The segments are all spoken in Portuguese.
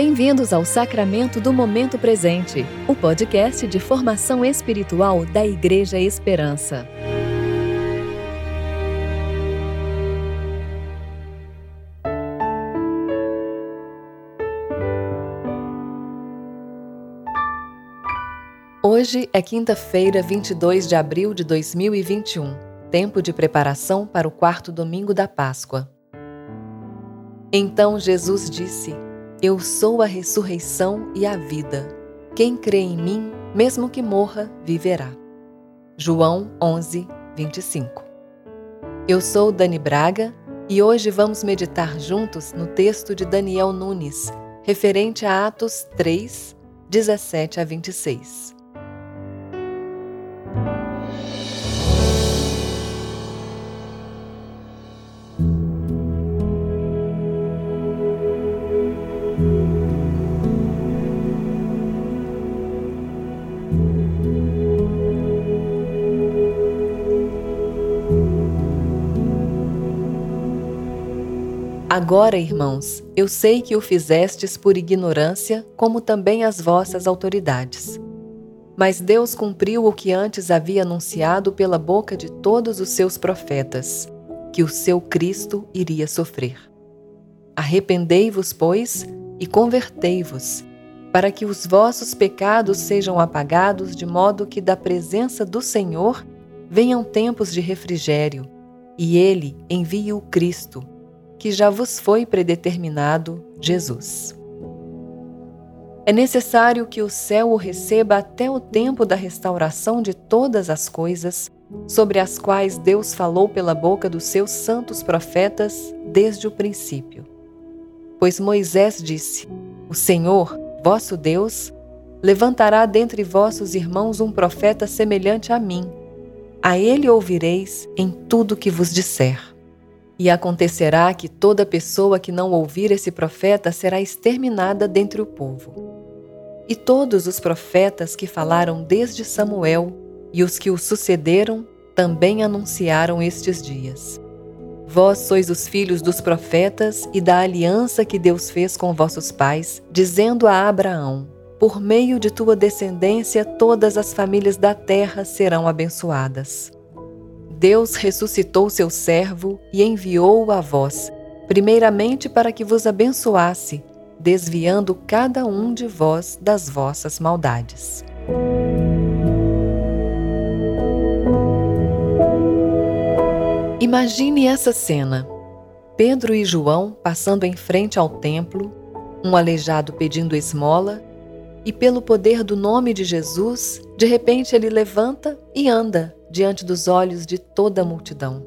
Bem-vindos ao Sacramento do Momento Presente, o podcast de formação espiritual da Igreja Esperança. Hoje é quinta-feira, 22 de abril de 2021, tempo de preparação para o quarto domingo da Páscoa. Então Jesus disse: Eu sou a ressurreição e a vida. Quem crê em mim, mesmo que morra, viverá. João 11, 25. Eu sou Dani Braga e hoje vamos meditar juntos no texto de Daniel Nunes, referente a Atos 3, 17 a 26. Agora, irmãos, eu sei que o fizestes por ignorância, como também as vossas autoridades. Mas Deus cumpriu o que antes havia anunciado pela boca de todos os seus profetas, que o seu Cristo iria sofrer. Arrependei-vos, pois, e convertei-vos, para que os vossos pecados sejam apagados, de modo que da presença do Senhor venham tempos de refrigério, e ele envie o Cristo que já vos foi predeterminado, Jesus. É necessário que o céu o receba até o tempo da restauração de todas as coisas, sobre as quais Deus falou pela boca dos seus santos profetas desde o princípio. Pois Moisés disse: O Senhor, vosso Deus, levantará dentre vossos irmãos um profeta semelhante a mim. A ele ouvireis em tudo que vos disser. E acontecerá que toda pessoa que não ouvir esse profeta será exterminada dentre o povo. E todos os profetas que falaram desde Samuel e os que o sucederam também anunciaram estes dias. Vós sois os filhos dos profetas e da aliança que Deus fez com vossos pais, dizendo a Abraão: Por meio de tua descendência, todas as famílias da terra serão abençoadas. Deus ressuscitou seu servo e enviou-o a vós, primeiramente para que vos abençoasse, desviando cada um de vós das vossas maldades. Imagine essa cena: Pedro e João passando em frente ao templo, um aleijado pedindo esmola, e pelo poder do nome de Jesus, de repente ele levanta e anda diante dos olhos de toda a multidão.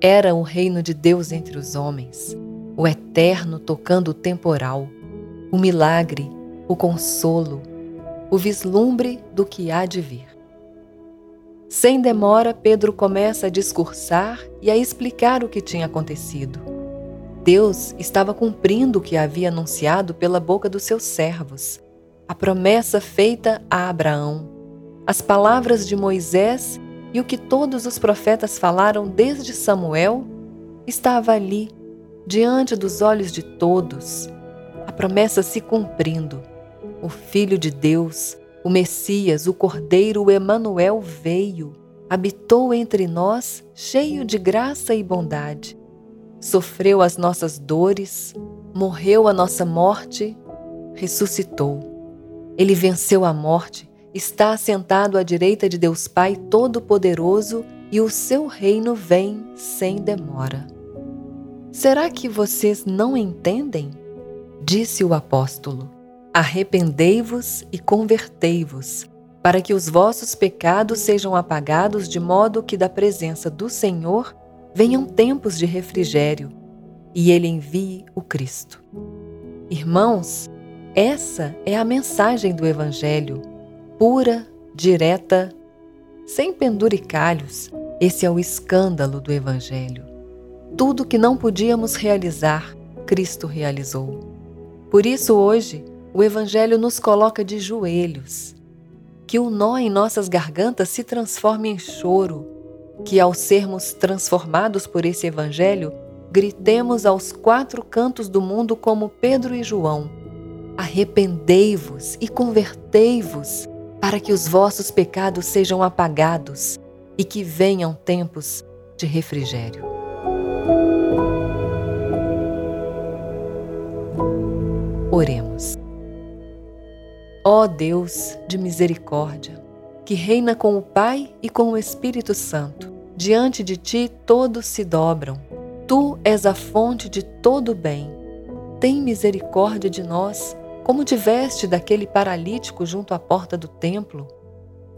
Era o reino de Deus entre os homens, o eterno tocando o temporal, o milagre, o consolo, o vislumbre do que há de vir. Sem demora, Pedro começa a discursar e a explicar o que tinha acontecido. Deus estava cumprindo o que havia anunciado pela boca dos seus servos, a promessa feita a Abraão, as palavras de Moisés e o que todos os profetas falaram desde Samuel estava ali, diante dos olhos de todos, a promessa se cumprindo. O Filho de Deus, o Messias, o Cordeiro, o Emanuel veio, habitou entre nós, cheio de graça e bondade. Sofreu as nossas dores, morreu a nossa morte, ressuscitou. Ele venceu a morte está assentado à direita de Deus Pai Todo-Poderoso e o seu reino vem sem demora. Será que vocês não entendem? Disse o apóstolo: Arrependei-vos e convertei-vos, para que os vossos pecados sejam apagados, de modo que da presença do Senhor venham tempos de refrigério e ele envie o Cristo. Irmãos, essa é a mensagem do Evangelho pura, direta, sem penduricalhos. Esse é o escândalo do Evangelho. Tudo que não podíamos realizar, Cristo realizou. Por isso, hoje, o Evangelho nos coloca de joelhos. Que o nó em nossas gargantas se transforme em choro, que ao sermos transformados por esse Evangelho, gritemos aos quatro cantos do mundo como Pedro e João: Arrependei-vos e convertei-vos, para que os vossos pecados sejam apagados e que venham tempos de refrigério. Oremos. Ó Deus de misericórdia, que reina com o Pai e com o Espírito Santo, diante de ti todos se dobram. Tu és a fonte de todo bem. Tem misericórdia de nós, como tiveste daquele paralítico junto à porta do templo.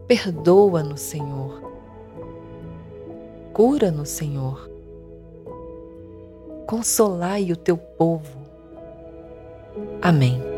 Perdoa-nos, Senhor. Cura-nos, Senhor. Consolai o teu povo. Amém.